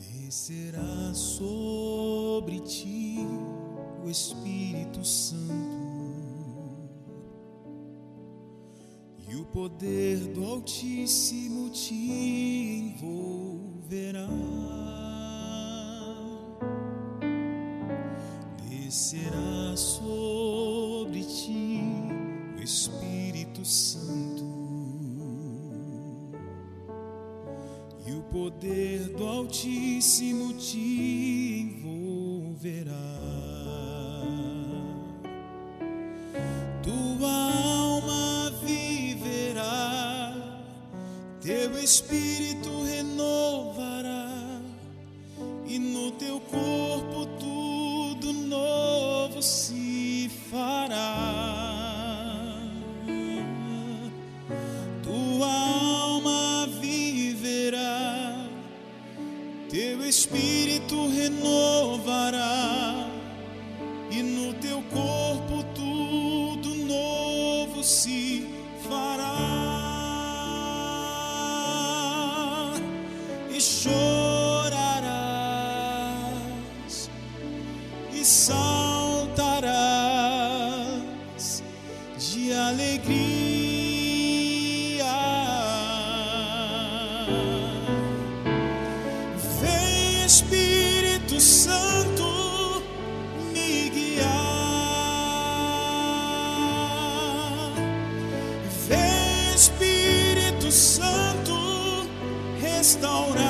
Descerá sobre ti o Espírito Santo e o poder do Altíssimo te envolverá. Descerá sobre ti o Espírito Santo poder do Altíssimo te envolverá. Tua alma viverá, teu espírito renovará, e no teu corpo e saltarás de alegria. Vem Espírito Santo me guiar. Vem Espírito Santo restaurar.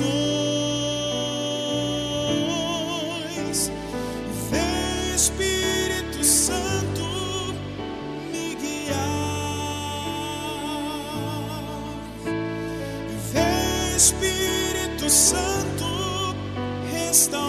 corações. Vem Espírito Santo me guiar. Vem Espírito Santo restaurar.